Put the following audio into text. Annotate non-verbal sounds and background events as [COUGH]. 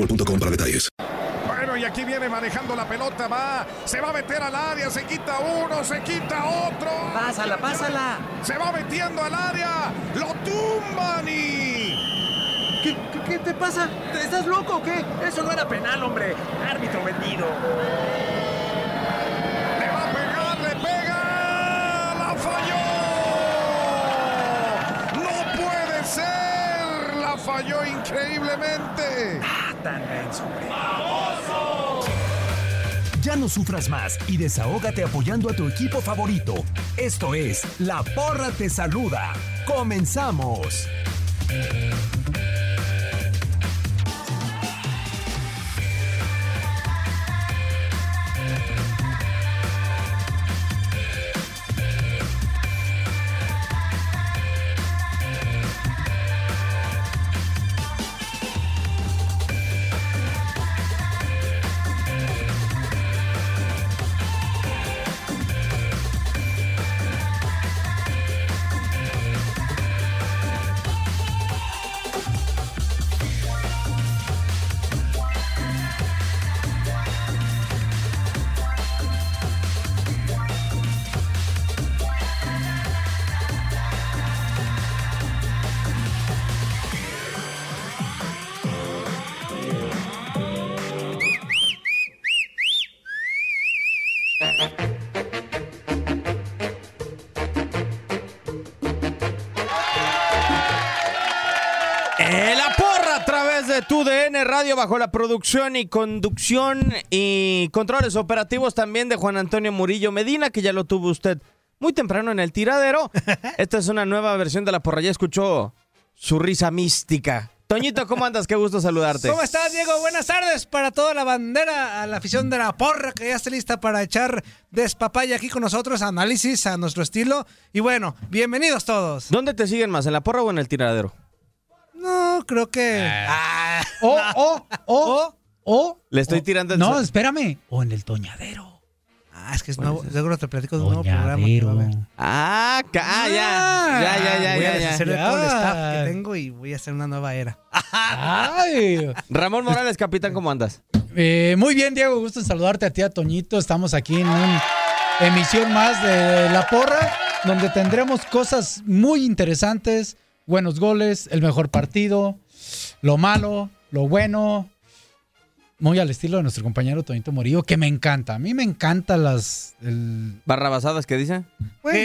boostmobile.com para detalles. Bueno, y aquí viene manejando la pelota, va, se va a meter al área, se quita uno, se quita otro. Pásala, pásala. Se va metiendo al área, lo tumban y... ¿Qué, qué, qué te pasa? ¿Estás loco o qué? Eso no era penal, hombre. Árbitro vendido. Le va a pegar, le pega, la falló. No puede ser, la falló increíblemente. Tan menso, hombre. Ya no sufras más y desahógate apoyando a tu equipo favorito. Esto es La Porra Te Saluda. ¡Comenzamos! Eh, la porra a través de tu DN Radio bajo la producción y conducción y controles operativos también de Juan Antonio Murillo Medina, que ya lo tuvo usted muy temprano en el tiradero. [LAUGHS] Esta es una nueva versión de la porra. Ya escuchó su risa mística. Toñito, ¿cómo andas? Qué gusto saludarte. ¿Cómo estás, Diego? Buenas tardes para toda la bandera, a la afición de la porra que ya está lista para echar despapaya aquí con nosotros, análisis a nuestro estilo. Y bueno, bienvenidos todos. ¿Dónde te siguen más, en la porra o en el tiradero? No, creo que. Ah, O, o, o, o. Le estoy tirando el No, sol. espérame. O en el Toñadero. Ah, es que es nuevo, seguro te platico de un nuevo programa. que va a haber. Toñadero. Ah, ca- ah, ya. Ya, ya, ya, Voy a ya, ya. deshacer de ya. todo el staff que tengo y voy a hacer una nueva era. Ay. Ramón Morales, capitán, ¿cómo andas? Eh, muy bien, Diego. Gusto en saludarte a ti, a Toñito. Estamos aquí en una emisión más de La Porra, donde tendremos cosas muy interesantes, buenos goles, el mejor partido, lo malo, lo bueno. Muy al estilo de nuestro compañero Toñito Morillo, que me encanta. A mí me encantan las. el- Barrabasadas, ¿qué dice? Güey,